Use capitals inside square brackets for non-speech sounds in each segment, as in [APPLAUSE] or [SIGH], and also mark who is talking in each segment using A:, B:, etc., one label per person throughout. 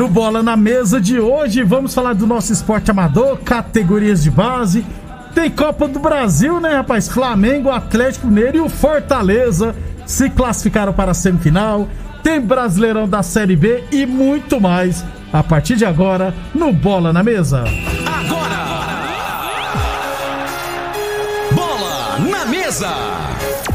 A: No Bola na Mesa de hoje, vamos falar do nosso esporte amador, categorias de base. Tem Copa do Brasil, né, rapaz? Flamengo, Atlético Mineiro e o Fortaleza se classificaram para a semifinal. Tem Brasileirão da Série B e muito mais a partir de agora no Bola na Mesa.
B: Agora! Bola na mesa!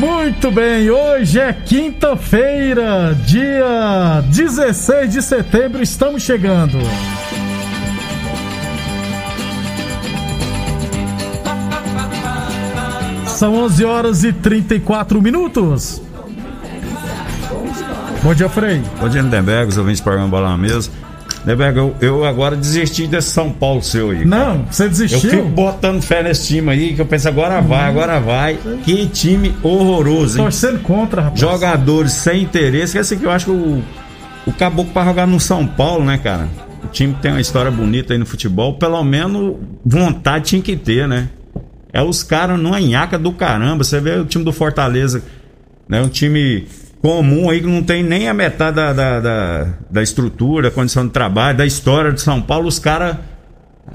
A: Muito bem, hoje é quinta-feira, dia 16 de setembro, estamos chegando. São 11 horas e 34 minutos. Bom dia, Frei.
C: Bom dia, Lindenberg, os ouvintes do programa Bola na Mesa. Lindenberg, eu, eu agora desisti desse São Paulo seu aí.
A: Não, você
C: Eu
A: desistiu?
C: fico botando fé nesse time aí, que eu penso, agora vai, agora vai. Que time horroroso, hein?
A: Torcendo contra, rapaz.
C: Jogadores sem interesse, que é assim que eu acho que o, o caboclo pra jogar no São Paulo, né, cara? O time tem uma história bonita aí no futebol, pelo menos vontade tinha que ter, né? É os caras numa nhaca do caramba. Você vê o time do Fortaleza, né? Um time comum aí que não tem nem a metade da, da, da, da estrutura, condição de trabalho, da história de São Paulo, os caras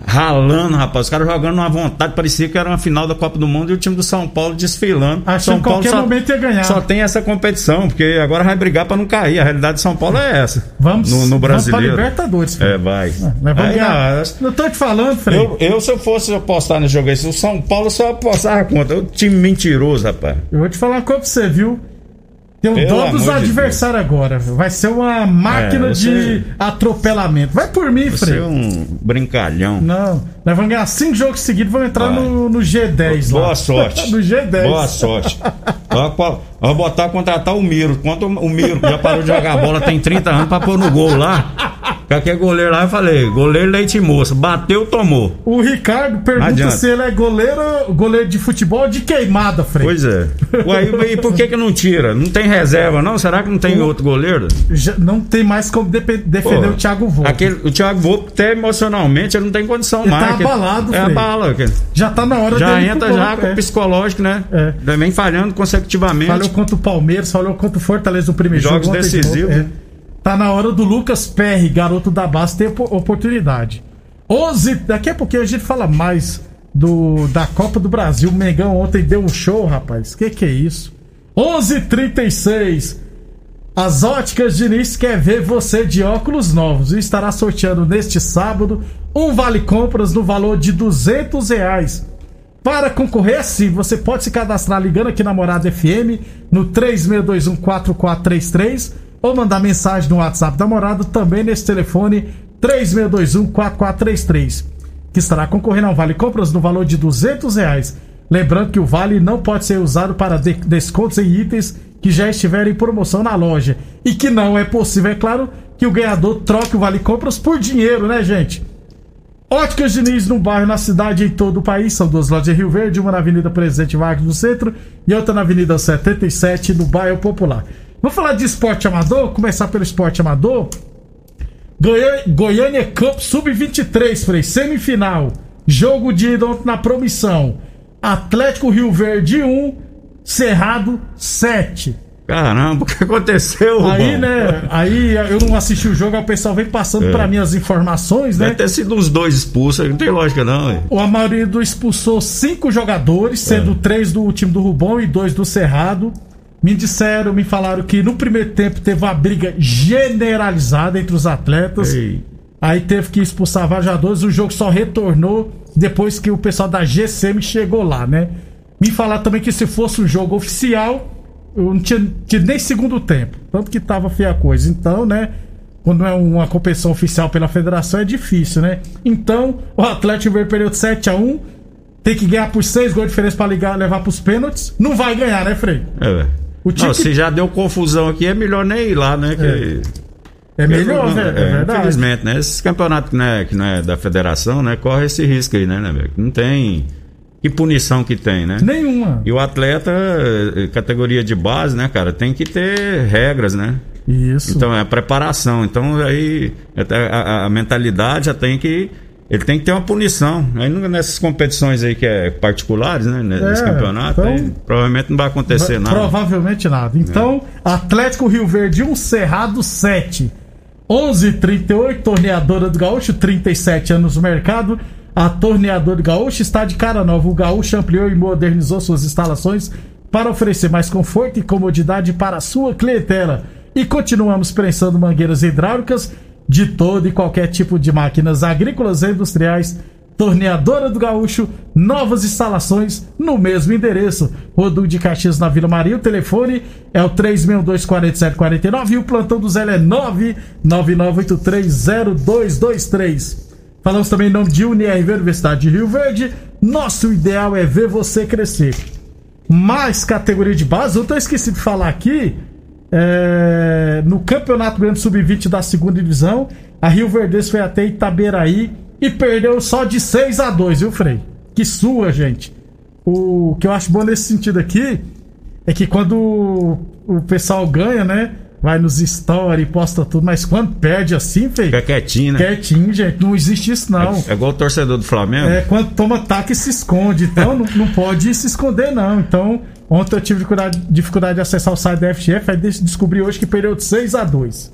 C: ralando, rapaz. Os caras jogando uma vontade, parecia que era uma final da Copa do Mundo e o time do São Paulo desfilando.
A: Achando
C: São
A: que qualquer
C: só-
A: momento ia ganhar.
C: Só tem essa competição, porque agora vai brigar pra não cair. A realidade de São Paulo é essa.
A: Vamos,
C: no, no
A: vamos pra
C: brasileiro.
A: Libertadores, Frei.
C: É, vai.
A: Nós vamos
C: Aí,
A: ganhar.
C: não,
A: tô te falando, Frei.
C: eu, eu, se eu fosse apostar nesse jogo aí, se o São Paulo só apostava contra. O time mentiroso, rapaz.
A: Eu vou te falar uma coisa pra você, viu? Tem um
C: Pelo
A: dó dos
C: de
A: adversários agora. viu? Vai ser uma máquina
C: É, você-
A: de atropelamento. Vai por mim,
C: Você
A: Frei.
C: é um brincalhão.
A: Não, nós vamos ganhar cinco jogos seguidos e vamos entrar
C: Vai.
A: no, no G10 lá.
C: Boa sorte. [LAUGHS]
A: no G10.
C: Boa sorte. Vamos botar contratar o Miro. Quanto o Miro que já parou de jogar bola, tem 30 anos pra pôr no gol lá. Que aquele goleiro lá, eu falei, goleiro leite moça. Bateu, tomou.
A: O Ricardo pergunta se ele é goleiro, goleiro de futebol de queimada, Frei.
C: Pois é. Ué, e por que que não tira? Não tem reserva, não? Será que não tem outro goleiro?
A: Já não tem mais como defender
C: Pô,
A: o Thiago Volpe.
C: Aquele, o Thiago Volpe, até emocionalmente, ele não tem condição
A: Ele
C: mais.
A: tá abalado,
C: É
A: Frei.
C: abala. que-
A: Já tá na hora
C: Já
A: dele
C: entra já com
A: é.
C: o psicológico, né?
A: É.
C: Vem falhando consecutivamente.
A: Falhou contra o Palmeiras, falhou contra o Fortaleza no primeiro
C: Jogos
A: jogo. de
C: decisivos.
A: é. Tá na hora do Lucas Perry, garoto da base, ter op- oportunidade. 11, daqui a pouquinho a gente fala mais do da Copa do Brasil. O Mengão ontem deu um show, rapaz. Que que é isso? 11:36. As óticas Diniz quer ver você de óculos novos e estará sorteando neste sábado um vale compras no valor de 200 reais. Para concorrer, sim, você pode se cadastrar ligando aqui na Morada FM no 36214433 ou mandar mensagem no WhatsApp da Morada também nesse telefone 36214433 que estará concorrendo a um vale compras no valor de 200 reais. Lembrando que o vale não pode ser usado para de- descontos em itens que já estiverem em promoção na loja e que não é possível, é claro, que o ganhador troque o vale compras por dinheiro, né, gente? Óticas Diniz no bairro, na cidade e em todo o país. São duas lojas em Rio Verde, uma na Avenida Presidente Vargas no centro e outra na Avenida 77 no bairro Popular. Vamos falar de esporte amador? Começar pelo esporte amador. Goiânia, Goiânia Cup Sub-23, Frei, semifinal. Jogo de ida ontem na promissão. Atlético Rio Verde 1, Cerrado 7.
C: Caramba, o que aconteceu?
A: Aí, né? Aí eu não assisti o jogo, aí o pessoal vem passando
C: É.
A: pra mim as informações, né?
C: Deve ter sido os dois expulsos, não tem lógica não. ué.
A: O Amarildo expulsou cinco jogadores, sendo
C: É.
A: três do time do Rubão e dois do Cerrado. Me disseram, me falaram que no primeiro tempo teve uma briga generalizada entre os atletas.
C: Ei.
A: Aí teve que expulsar vários jogadores. O jogo só retornou depois que o pessoal da GCM chegou lá, né? Me falaram também que se fosse um jogo oficial, eu não tinha, tinha nem segundo tempo. Tanto que tava feia a coisa. Então, né? Quando é uma competição oficial pela federação, é difícil, né? Então, o Atlético veio perdeu de 7 a 1 Tem que ganhar por 6 gols de diferença pra ligar, levar pros pênaltis. Não vai ganhar, né, Frei?
C: É.
A: O time
C: Não,
A: que-
C: se já deu confusão aqui, é melhor nem ir lá, né? Que...
A: É melhor,
C: Não,
A: né? É, verdade.
C: Infelizmente, né? Esses campeonatos que não, é, que não é da federação, né? Corre esse risco aí, né, né? Não tem. Que punição que tem, né?
A: Nenhuma.
C: E o atleta, eh, categoria de base, né, cara, tem que ter regras, né?
A: Isso.
C: Então é a preparação. Então aí a, a- a mentalidade já tem que. Ele tem que ter uma punição. Aí nessas competições aí que é particulares, né? Nesse
A: É,
C: campeonato,
A: então-
C: aí provavelmente não vai acontecer nada.
A: Provavelmente nada. Então, Atlético Rio Verde 1, Cerrado 7. 11:38 torneadora do Gaúcho, 37 anos no mercado. A torneadora do Gaúcho está de cara nova. O Gaúcho ampliou e modernizou suas instalações para oferecer mais conforto e comodidade para a sua clientela. E continuamos prensando mangueiras hidráulicas de todo e qualquer tipo de máquinas agrícolas e industriais. Torneadora do Gaúcho, novas instalações no mesmo endereço. Rodul de Caxias na Vila Maria. O telefone é o 362-4749 e o plantão do Zé é 999830223. Falamos também em nome de UniRV Universidade de Rio Verde. Nosso ideal é ver você crescer. Mais categoria de base, eu tô esqueci de falar aqui. É, no Campeonato Grande Sub-20 da segunda divisão, a Rio Verdes foi até Itaberaí e perdeu só de 6 a 2 viu, Frei? Que sua, gente. O que eu acho bom nesse sentido aqui é que quando o, o pessoal ganha, né? Vai nos stories, posta tudo, mas quando perde assim, Frei,
C: Fica quietinho, né?
A: quietinho, gente, não existe isso não.
C: É igual o torcedor do Flamengo.
A: É, quando toma ataque se esconde. Então não, não pode se esconder, não. Então, ontem eu tive dificuldade, dificuldade de acessar o site da FGF, aí des- descobri hoje que perdeu de 6 a 2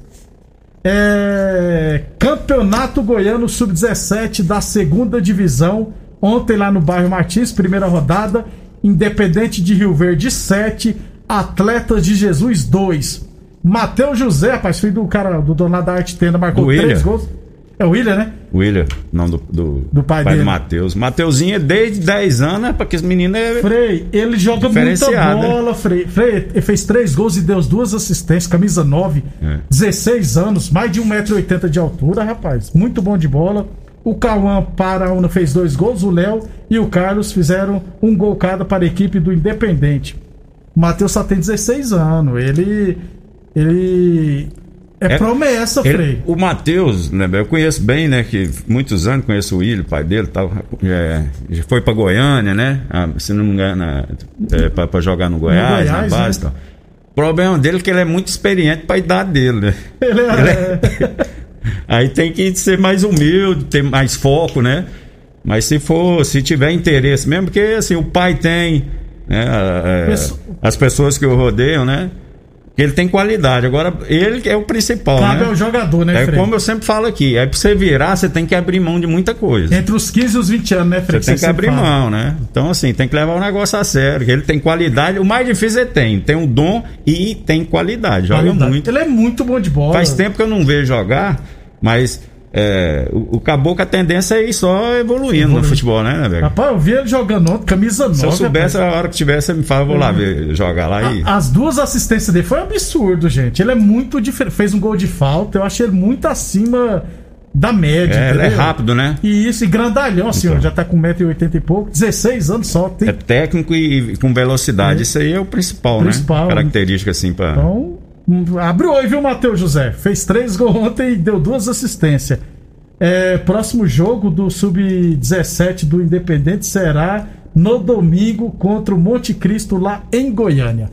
A: É, Campeonato Goiano Sub-17 da segunda divisão. Ontem lá no bairro Martins, primeira rodada. Independente de Rio Verde 7, Atletas de Jesus 2. Matheus José, rapaz, filho do cara do dono lá da Arte Tenda, marcou
C: Do William.
A: 3 gols. É o William, né?
C: William, não do, do,
A: Do pai
C: do
A: dele.
C: Matheus. Mateuzinho é desde 10 anos, né? Porque esse menino é.
A: Frei, ele joga muita
C: né?
A: bola, Frei. Frei, ele fez três gols e deu duas assistências, camisa 9,
C: É.
A: 16 anos, mais de 1,80m de altura, rapaz. Muito bom de bola. O Cauã Paraúna fez dois gols, o Léo e o Carlos fizeram um gol cada para a equipe do Independente. O Matheus só tem 16 anos, ele. Ele. É,
C: É-
A: promessa,
C: Ele-
A: Frei.
C: o Matheus, né, eu conheço bem, né? Que muitos anos conheço o William, pai dele, tal, é, já foi pra Goiânia, né? se não me engano, é, pra, pra jogar no Goiás,
A: Goiás,
C: na base
A: né?
C: tal. O problema dele é que ele é muito experiente pra idade dele, né?
A: Ele é. [LAUGHS]
C: Aí tem que ser mais humilde, ter mais foco, né? Mas se for, se tiver interesse mesmo, porque assim, o pai tem, né? a- a- as pessoas que o rodeiam, né? Que ele tem qualidade. Agora, ele que é o principal,
A: Cabe
C: né?
A: ao jogador, né,
C: É
A: Frei?
C: como eu sempre falo aqui, é pra você virar, você tem que abrir mão de muita coisa.
A: Entre os 15 e os 20 anos, né, Frei?
C: Você tem que
A: sempre
C: abrir
A: fala.
C: mão, né? Então, assim, tem que levar o negócio a sério. que Ele tem qualidade. O mais difícil é tem. Tem um dom e tem qualidade. Joga
A: Qualidade.
C: muito.
A: Ele é muito bom de bola.
C: Faz tempo que eu não vejo jogar, mas é, o, o Caboclo a tendência é ir só evoluindo no futebol, né, né, velho?
A: Rapaz, eu vi ele jogando ontem, camisa 9.
C: Se eu soubesse,
A: rapaz.
C: a hora que tivesse, você me fala, eu vou lá ver, jogar lá e.
A: A- As duas assistências dele foi um absurdo, gente. Ele é muito diferente. Fez um gol de falta. Eu achei ele muito acima da média.
C: É, ele é rápido, né?
A: E isso, e grandalhão, assim,
C: Então.
A: ó, já tá com 1,80m e pouco. 16 anos só. Tem...
C: É técnico e com velocidade. Isso aí é o principal,
A: Principal.
C: né? Característica, assim, pra.
A: Então, hum, abre o olho, viu, Matheus José? Fez três gols ontem e deu duas assistências. É, próximo jogo do Sub-17 do Independente será no domingo contra o Monte Cristo lá em Goiânia.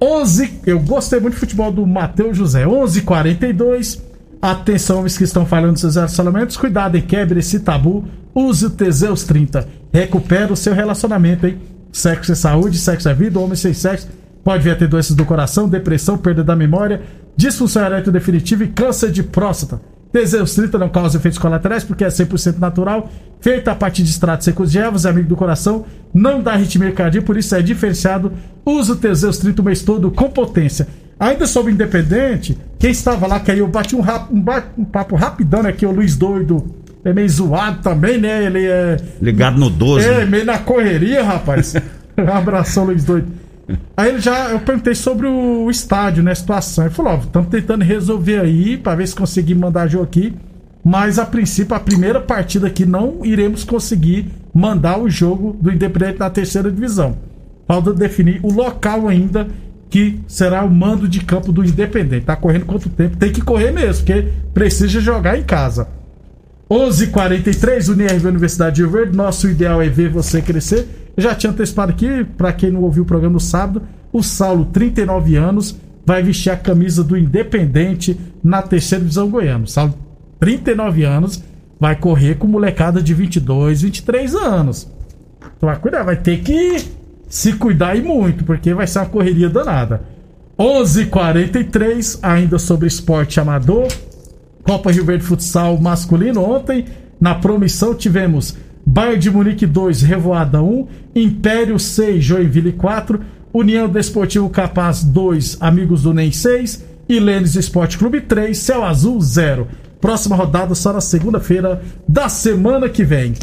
A: 11, eu gostei muito do futebol do Matheus José. 11:42. Atenção, homens que estão falhando seus relacionamentos, cuidado e quebre esse tabu. Use o Teseus 30. Recupera o seu relacionamento, hein? Sexo é saúde, sexo é vida, homem sem sexo pode vir a ter doenças do coração, depressão, perda da memória, disfunção erétil definitiva e câncer de próstata. Teseus 30 não causa efeitos colaterais porque é 100% natural, feita a partir de extratos secos de ervas, é amigo do coração, não dá arritmia cardíaca, por isso é diferenciado. Usa o Teseus 30 o mês todo com potência. Ainda sobre Independente, quem estava lá, que aí eu bati um, rap, um, um papo rapidão, né? Que o Luiz Doido é meio zoado também, né? Ele é.
C: Ligado no 12.
A: É,
C: né?
A: meio na correria, rapaz. um [LAUGHS] abração, Luiz Doido. Aí ele já, eu perguntei sobre o estádio, né? A situação. Ele falou: Ó, estamos tentando resolver aí, pra ver se conseguimos mandar jogo aqui. Mas a princípio, a primeira partida aqui não iremos conseguir mandar o jogo do Independente na terceira divisão. Falta definir o local ainda que será o mando de campo do Independente. Tá correndo quanto tempo? Tem que correr mesmo, porque precisa jogar em casa. 11:43 Unirv Universidade de Verde. Nosso ideal é ver você crescer. Eu já tinha antecipado aqui, para quem não ouviu o programa no sábado, o Saulo, 39 anos, vai vestir a camisa do Independente na terceira divisão goiana. O Saulo, 39 anos, vai correr com molecada de 22, 23 anos. Então vai cuidar, vai ter que se cuidar e muito, porque vai ser uma correria danada. 11:43 ainda sobre esporte amador. Copa Rio Verde Futsal masculino. Ontem, na promissão, tivemos Bayern de Munique 2, Revoada 1, Império 6, Joinville 4, União Desportivo Capaz 2, Amigos do NEM 6 e Lênis Esporte Clube 3, Céu Azul 0. Próxima rodada só na segunda-feira da semana que vem.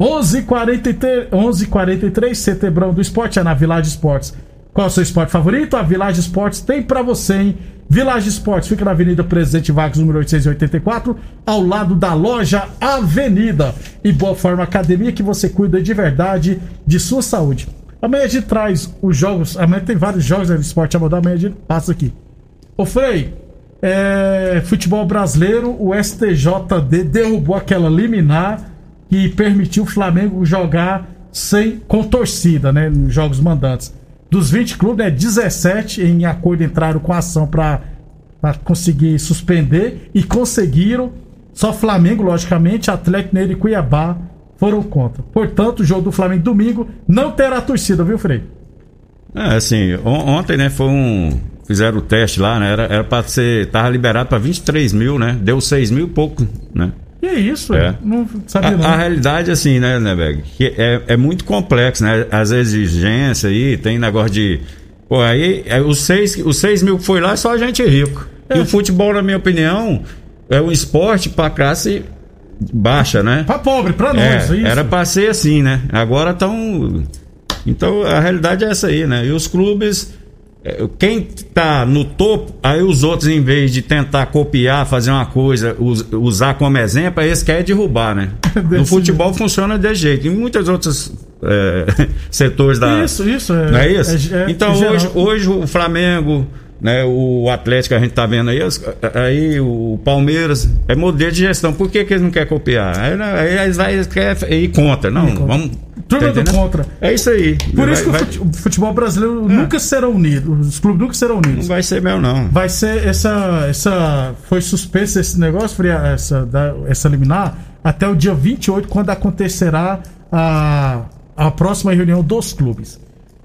A: 11:43 11:43 Setebrão do Esporte é na Village Esportes. Qual é o seu esporte favorito? A Village Esportes tem pra você, hein? Village Esportes fica na Avenida Presidente Vargas, número 884, ao lado da loja Avenida. E Boa Forma Academia, que você cuida de verdade de sua saúde. Amanhã a gente traz os jogos. Amanhã tem vários jogos né, de esporte amador. Amanhã a gente passa aqui. Ô Frei, é, futebol brasileiro, o STJD derrubou aquela liminar que permitiu o Flamengo jogar sem com torcida, né, nos jogos mandantes. Dos 20 clubes, né, 17 em acordo entraram com a ação para conseguir suspender e conseguiram. Só Flamengo, logicamente, Atlético Mineiro e Cuiabá foram contra. Portanto, o jogo do Flamengo domingo não terá torcida, viu, Frei?
C: É, assim, on- ontem, né, foi um. Fizeram o teste lá, né? Era, era pra ser. Tava liberado pra 23 mil, né? Deu 6 mil e pouco, né?
A: E é isso,
C: É.
A: não
C: A,
A: sabia não.
C: a realidade, assim, né, Beg? Que é, é muito complexo, né? As exigências aí, tem negócio de. Pô, aí, é, os, seis, os 6 mil que foi lá é só gente rico.
A: É.
C: E o futebol, na minha opinião, é um esporte pra classe baixa, né?
A: Pra pobre, pra
C: É,
A: nós, é, isso.
C: era pra ser assim, né? Agora estão. Então a realidade é essa aí, né? E os clubes. É, Quem tá no topo, aí os outros, em vez de tentar copiar, fazer uma coisa, us- usar como exemplo, aí eles querem derrubar, né? [LAUGHS] No futebol funciona desse jeito. Em muitos outros é, [LAUGHS] setores da.
A: Isso, isso. É,
C: Não é isso?
A: é- é
C: então hoje, hoje o Flamengo, né, o Atlético a gente tá vendo aí, aí o Palmeiras, é modelo de gestão. Por que, que eles não querem copiar? Aí, não- aí eles vai eles querem ir contra. Não, vamos.
A: Turma
C: tá
A: do contra.
C: É isso aí.
A: Por
C: Vai-
A: isso que o
C: vai-
A: o futebol brasileiro nunca será unido. Os clubes nunca serão
C: não
A: unidos.
C: vai ser mesmo, não.
A: Vai ser essa. essa foi suspenso esse negócio, essa, essa liminar, até o dia 28, quando acontecerá a, a próxima reunião dos clubes.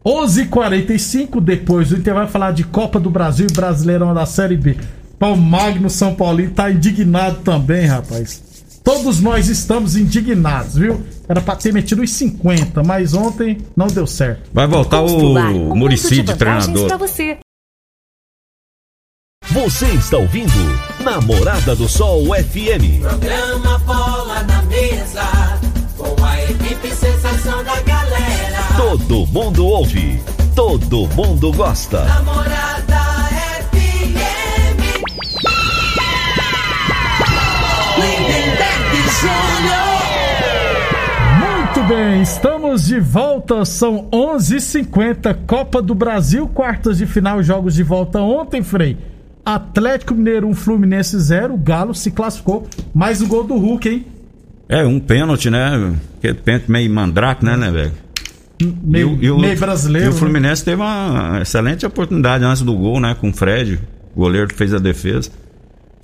A: 11h45, depois do intervalo, vai falar de Copa do Brasil e Brasileirão da Série B. Pau Magno São Paulino tá indignado também, rapaz. Todos nós estamos indignados, viu? Era pra ter metido os 50, mas ontem não deu certo.
C: Vai voltar o
D: um
C: Murici de treinador.
D: pra você.
B: Você está ouvindo Namorada do Sol FM.
E: Programa Bola na Mesa, com a equipe sensação da galera.
B: Todo mundo ouve, todo mundo gosta.
E: Namorada
A: Muito bem, estamos de volta, são 11h50, Copa do Brasil, quartas de final, jogos de volta ontem, Frei. Atlético Mineiro 1, Fluminense 0, o Galo se classificou, mais um gol do Hulk, hein?
C: É, um pênalti, né? Aquele pênalti meio mandrake, né, né, velho?
A: Meio,
C: E o-
A: meio brasileiro.
C: E o
A: né?
C: Fluminense teve uma excelente oportunidade antes do gol, né? Com o Fred, o goleiro que fez a defesa.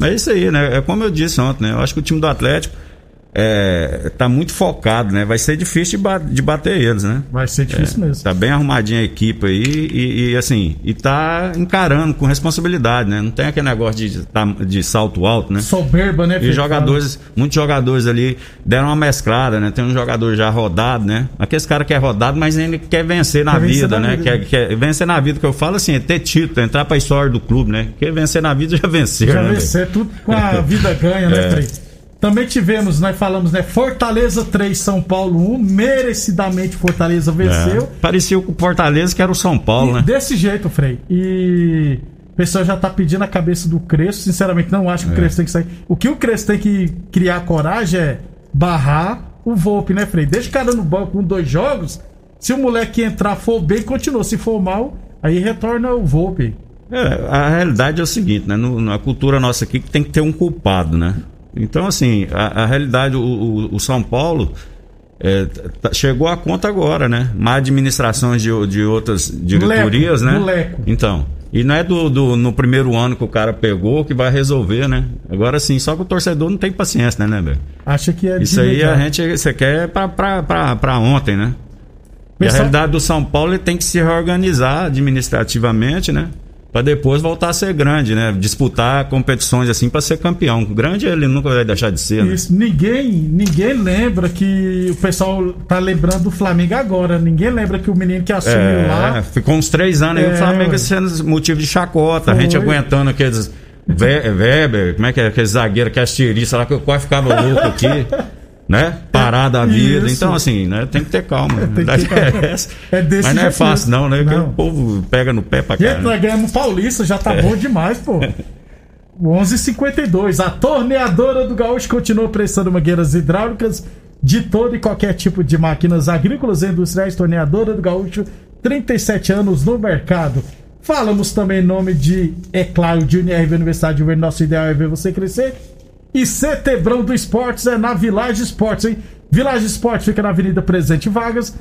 C: É isso aí, né? É como eu disse ontem, né? Eu acho que o time do Atlético é, tá muito focado, né? Vai ser difícil de, ba de bater eles, né?
A: Vai ser difícil
C: É,
A: mesmo.
C: Tá bem arrumadinha a equipe aí e, e, assim, e tá encarando com responsabilidade, né? Não tem aquele negócio de, tá- de salto alto, né?
A: Soberba, né,
C: E jogadores, muitos jogadores ali deram uma mesclada, né? Tem um jogador já rodado, né? Aqueles cara que é rodado, mas ele quer vencer na
A: Quer vencer
C: vida,
A: na
C: né?
A: vida.
C: Quer, quer vencer na vida, que eu falo assim, é ter título, entrar pra história do clube, né? Quer vencer na vida já venceu,
A: Já
C: né?
A: vencer tudo com a vida ganha, né,
C: É.
A: Também tivemos, nós falamos, né? Fortaleza 3, São Paulo 1. Merecidamente Fortaleza venceu.
C: É. Parecia com o Fortaleza que era o São Paulo,
A: E
C: né?
A: Desse jeito, Frei. E o pessoal já tá pedindo a cabeça do Crespo. Sinceramente, não acho que o
C: É.
A: Crespo tem que sair. O que o Crespo tem que criar coragem é barrar o Volpe, né, Frei? Deixa o cara no banco com dois jogos. Se o moleque entrar for bem, continua. Se for mal, aí retorna o Volpe.
C: É, a realidade é o seguinte, né? No- na cultura nossa aqui que tem que ter um culpado, né? Então, assim, a, a realidade, o, o- o São Paulo é, tá- chegou à conta agora, né? Má administrações de, de outras diretorias,
A: Leco,
C: né?
A: Leco.
C: Então. E não é do, do- no primeiro ano que o cara pegou que vai resolver, né? Agora sim, só que o torcedor não tem paciência, né, né?
A: Acha que é
C: Isso aí a gente, você quer pra, pra, pra, pra ontem, né? E a realidade do São Paulo ele tem que se reorganizar administrativamente, né? Pra depois voltar a ser grande, né? Disputar competições assim pra ser campeão. Grande ele nunca vai deixar de ser, né?
A: Isso, ninguém, ninguém lembra que o pessoal tá lembrando do Flamengo agora. Ninguém lembra que o menino que assumiu
C: É,
A: lá.
C: ficou uns três anos aí
A: É,
C: o Flamengo
A: ué.
C: sendo motivo de chacota.
A: Foi.
C: A gente aguentando aqueles. Weber, como é que é? Aquele zagueiro que é lá que eu quase ficava louco aqui. [LAUGHS] Né? Parada a vida.
A: Isso.
C: Então, assim, né? Tem que ter calma. [LAUGHS]
A: Que ter
C: verdade
A: calma.
C: é.
A: É desse
C: Mas não é fácil,
A: mesmo.
C: não, né?
A: Não.
C: o povo pega no pé pra
A: Gente,
C: caramba.
A: nós ganhamos Paulista, já
C: É.
A: tá bom demais, pô. O 11:52. A torneadora do Gaúcho continua prestando mangueiras hidráulicas de todo e qualquer tipo de máquinas agrícolas e industriais. Torneadora do Gaúcho, 37 anos no mercado. Falamos também em nome de, é claro, de UniRV Universidade de Verde. Nosso ideal é ver você crescer. E CT do Esportes é na Village Esportes, hein? Village Esportes fica na Avenida Presidente Vargas,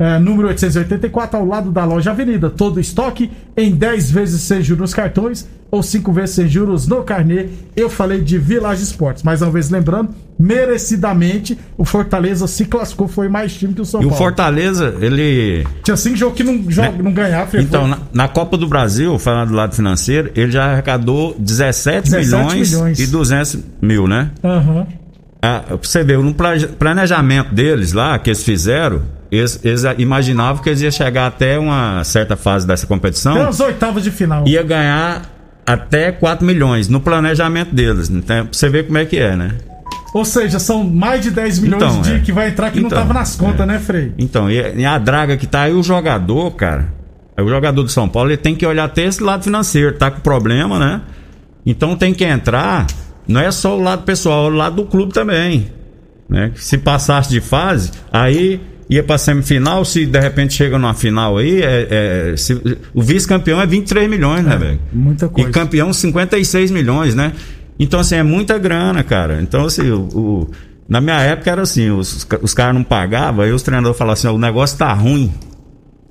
A: é, número 884, ao lado da loja Avenida. Todo estoque em 10 vezes sem juros nos cartões ou 5 vezes sem juros no carnê. Eu falei de Village Esportes. Mais uma vez lembrando, merecidamente, o Fortaleza se classificou, foi mais time que o São
C: E o
A: Paulo.
C: Fortaleza, ele.
A: Tinha cinco jogos que não, joga,
C: Né?
A: não ganhava.
C: Então, na, na Copa do Brasil, falando do lado financeiro, ele já arrecadou 17,
A: 17
C: milhões,
A: milhões.
C: e 200 mil, né?
A: Aham.
C: Ah, pra você ver, no plane- planejamento deles lá, que eles fizeram, eles, eles imaginavam que eles iam chegar até uma certa fase dessa competição
A: Tem as oitavas de final.
C: ia ganhar até 4 milhões no planejamento deles. Então, pra você ver como é que é, né?
A: Ou seja, são mais de 10 milhões
C: Então,
A: de
C: é.
A: que vai entrar que não
C: Então,
A: tava nas contas,
C: é.
A: né, Frei?
C: Então, e, e a draga que tá aí, o jogador, cara, o jogador do São Paulo, ele tem que olhar até esse lado financeiro, tá com problema, né? Então tem que entrar, não é só o lado pessoal, é o lado do clube também. Né? Se passasse de fase, aí ia pra semifinal, se de repente chega numa final aí, é, é- se- o vice-campeão é 23 milhões, né, velho?
A: muita coisa.
C: E campeão 56 milhões, né? Então, assim, é muita grana, cara. Então, assim, o, o- na minha época era assim, os, os caras não pagavam, aí os treinadores falavam assim, o negócio tá ruim.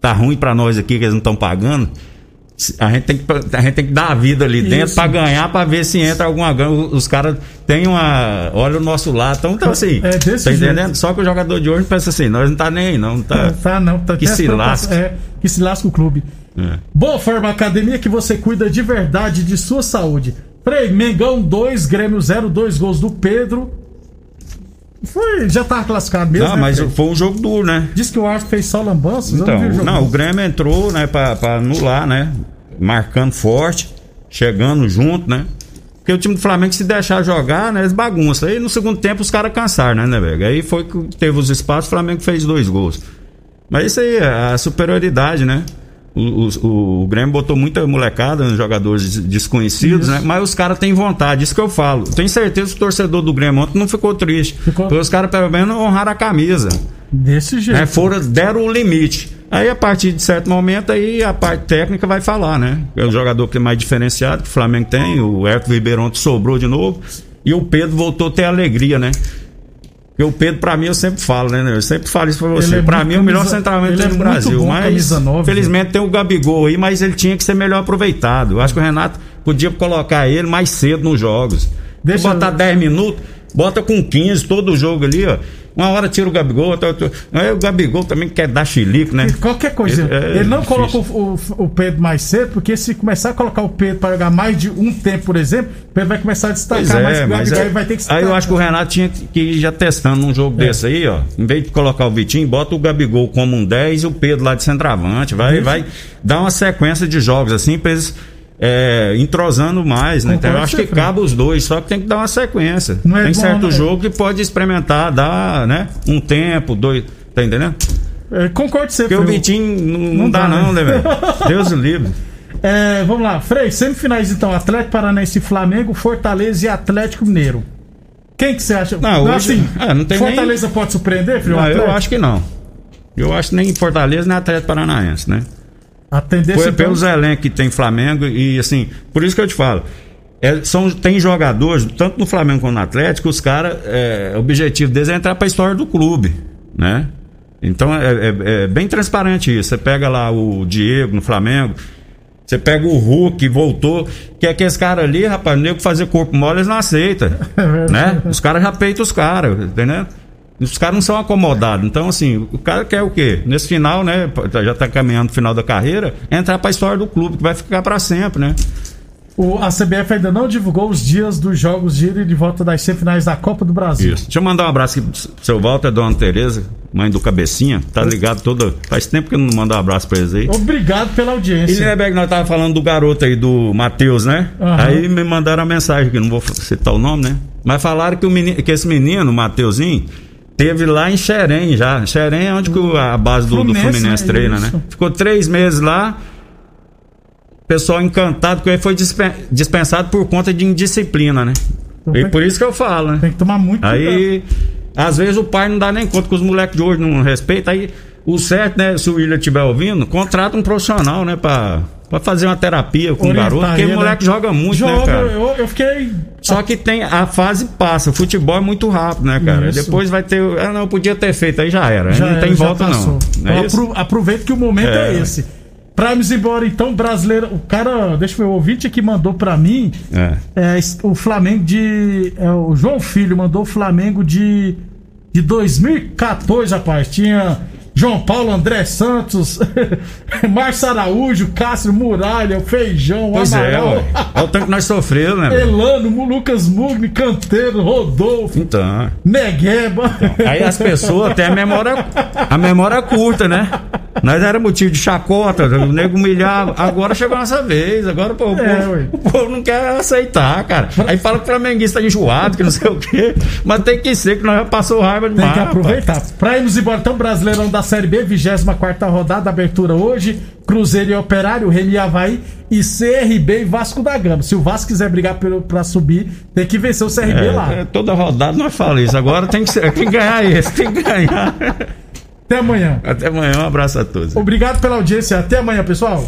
C: Tá ruim pra nós aqui que eles não estão pagando. A gente, tem que, a gente tem que dar a vida ali dentro
A: Isso.
C: pra ganhar, pra ver se entra alguma grana. Os, caras têm uma. Olha o nosso lado. Então, então assim.
A: É desse
C: tá
A: jeito.
C: entendendo? Só que o jogador de hoje pensa assim, nós não tá nem aí, não. Tá,
A: Tá, não. Tá,
C: Que se lasque.
A: É, que se lasca o clube.
C: É.
A: Boa Forma Academia que você cuida de verdade de sua saúde. Frei, Mengão 2, Grêmio 0, 2 gols do Pedro. Foi, já tava classificado mesmo.
C: Não,
A: né,
C: mas foi um jogo duro, né?
A: Diz que o árbitro fez só lambanças.
C: Então,
A: não,
C: não, o Grêmio entrou, né, pra, pra anular, né? Marcando forte, chegando junto, né? Porque o time do Flamengo, se deixar jogar, né, eles bagunçam. Aí no segundo tempo os caras cansaram, né, né, velho? Aí foi que teve os espaços, o Flamengo fez dois gols. Mas isso aí, é a superioridade, né? O, o, o Grêmio botou muita molecada, uns jogadores desconhecidos,
A: Isso.
C: né? Mas os caras têm vontade, isso que eu falo. Tenho certeza que o torcedor do Grêmio ontem não ficou triste.
A: Ficou.
C: Porque os caras, pelo menos, honraram a camisa
A: Desse jeito.
C: né, foram, deram o limite. Aí, a partir de certo momento, aí a parte técnica vai falar, né? É o jogador que é mais diferenciado, que o Flamengo tem, o Everton Ribeiro ontem sobrou de novo, e o Pedro voltou a ter alegria, né? Porque o Pedro, pra mim, eu sempre falo, né? Eu sempre falo isso pra você.
A: É
C: pra
A: muito
C: mim, é o melhor
A: camisa- ele é
C: do Brasil.
A: bom
C: mas,
A: camisa nove,
C: felizmente, tem o Gabigol aí, mas ele tinha que ser melhor aproveitado. Eu acho que o Renato, podia colocar ele mais cedo nos jogos.
A: Deixa
C: botar
A: eu-
C: 10 minutos, bota com 15 todo o jogo ali, ó. Uma hora tira o Gabigol, outra, outra. Aí o Gabigol também quer dar chilique, né?
A: Qualquer coisa.
C: É, é
A: ele não coloca o, o- Pedro mais cedo, porque se começar a colocar o Pedro para jogar mais de um tempo, por exemplo, o Pedro vai começar a destacar
C: Pois
A: mais
C: é,
A: que o Gabigol
C: é-
A: aí vai ter que
C: aí eu acho que o Renato tinha que ir já testando num jogo
A: É.
C: desse aí, ó. Em vez de colocar o Vitinho, bota o Gabigol como um 10 e o Pedro lá de centroavante. Vai, vai dar uma sequência de jogos assim pra eles é, entrosando mais, né? Então, eu acho que
A: sempre.
C: cabe os dois, só que tem que dar uma sequência.
A: Não é
C: tem
A: bom,
C: certo
A: não é?
C: jogo que pode experimentar, dar, né? Um tempo, dois. Tá entendendo?
A: É, concordo sempre.
C: Porque o Vitinho não, não
A: Não
C: dá,
A: dá,
C: não,
A: né?
C: né, velho? Deus o livre. [LAUGHS]
A: É, vamos lá, Frei, semifinais então, Atlético Paranaense e Flamengo, Fortaleza e Atlético Mineiro. Quem que você acha?
C: Não, hoje-
A: assim,
C: é, não tem
A: Fortaleza pode surpreender, Frei?
C: Não, eu acho que não. Eu acho que nem Fortaleza nem Atlético Paranaense, né?
A: A tendência
C: Foi
A: então,
C: pelos elencos que tem Flamengo e assim, por isso que eu te falo. é, são, tem jogadores, tanto no Flamengo quanto no Atlético, os caras, é, o objetivo deles é entrar pra história do clube, né? Então é, é- é bem transparente isso. Você pega lá o Diego no Flamengo, você pega o Hulk, voltou, que é que esse cara ali, rapaz, o nego fazer corpo mole, eles não aceitam, [LAUGHS] né? Os caras já peitam os caras, entendeu? Os caras não são acomodados. Então, assim, o cara quer o quê? Nesse final, né? Já tá caminhando pro final da carreira, entrar pra história do clube, que vai ficar pra sempre, né?
A: o, a CBF ainda não divulgou os dias dos jogos de ida e de volta das semifinais da Copa do Brasil.
C: Isso. Deixa eu mandar um abraço aqui pro seu Walter, dona Tereza, mãe do Cabecinha. Tá ligado toda. Faz tempo que eu não mando um abraço pra eles aí.
A: Obrigado pela
C: E
A: audiência.
C: Lindeberg, nós tava falando do garoto aí, do Matheus, né?
A: Aham.
C: Aí me mandaram a mensagem, que não vou citar o nome, né? Mas falaram que, o menino, que esse menino, o Mateuzinho, teve lá em Xerém já. Xerém é onde que a base do do
A: Fluminense,
C: Fluminense,
A: né?
C: treina,
A: Isso.
C: né? Ficou três meses lá. Pessoal encantado com ele foi dispen- dispensado por conta de indisciplina, né?
A: Então
C: E por isso que eu falo, né?
A: Tem que tomar muito cuidado.
C: Aí, às vezes o pai não dá nem conta que os moleques de hoje não respeitam. Aí, o certo, né, se o William estiver ouvindo, contrata um profissional, né, pra, pra fazer uma terapia com o
A: Orientar
C: garoto. Porque o moleque
A: né?
C: joga muito, né,
A: Joga,
C: cara?
A: eu, eu fiquei.
C: Só que tem, a fase passa, o futebol é muito rápido, né, cara?
A: Isso.
C: Depois vai ter, ah, não, podia ter feito, aí já era.
A: Já
C: não
A: era,
C: tem volta, não. Não é
A: Então, aproveita que o momento é,
C: É.
A: esse. Pra irmos embora, então, brasileiro. O cara, deixa eu ver, o ouvinte que mandou pra mim.
C: É.
A: É, o Flamengo de. É, o João Filho mandou o Flamengo de. De 2014, rapaz. Tinha João Paulo, André Santos, [LAUGHS] Márcio Araújo, Cássio Muralha, Feijão,
C: Pois é,
A: Amaral,
C: ué. Olha o tanto que nós sofremos, né?
A: Elano, Lucas Mugni, Canteiro, Rodolfo,
C: Então.
A: Negueba.
C: Aí as pessoas têm a memória, a memória curta, né? Nós era motivo de chacota, o nego humilhava. Agora chegou a nossa vez. Agora pô, o,
A: É,
C: povo,
A: ué.
C: o povo não quer aceitar, cara. Aí fala que o flamenguista tá enjoado, que não sei o quê. Mas tem que ser, que nós já passou raiva
A: Tem
C: demais.
A: que
C: rapaz.
A: aproveitar. Pra irmos embora, então, Brasileirão da Série B, 24 rodada, abertura hoje. Cruzeiro e Operário, Remy e Havaí e CRB e Vasco da Gama. Se o Vasco quiser brigar pra subir, tem que vencer o CRB
C: É,
A: lá.
C: é, toda rodada nós falamos isso. Agora tem que, ser, tem que ganhar esse, tem que ganhar.
A: Até amanhã.
C: Até amanhã, um abraço a todos.
A: Obrigado pela audiência. Até amanhã, pessoal.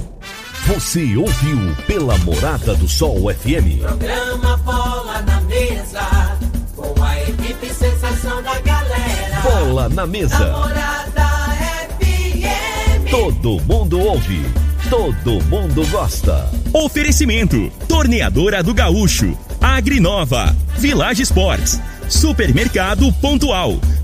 D: Você ouviu pela Morada do Sol FM.
E: Programa Bola na Mesa, com a equipe sensação da galera.
D: Bola na mesa.
E: Namorada FM.
D: Todo mundo ouve. Todo mundo gosta.
B: Oferecimento: Torneadora do Gaúcho, Agrinova, Village Sports, Supermercado Pontual,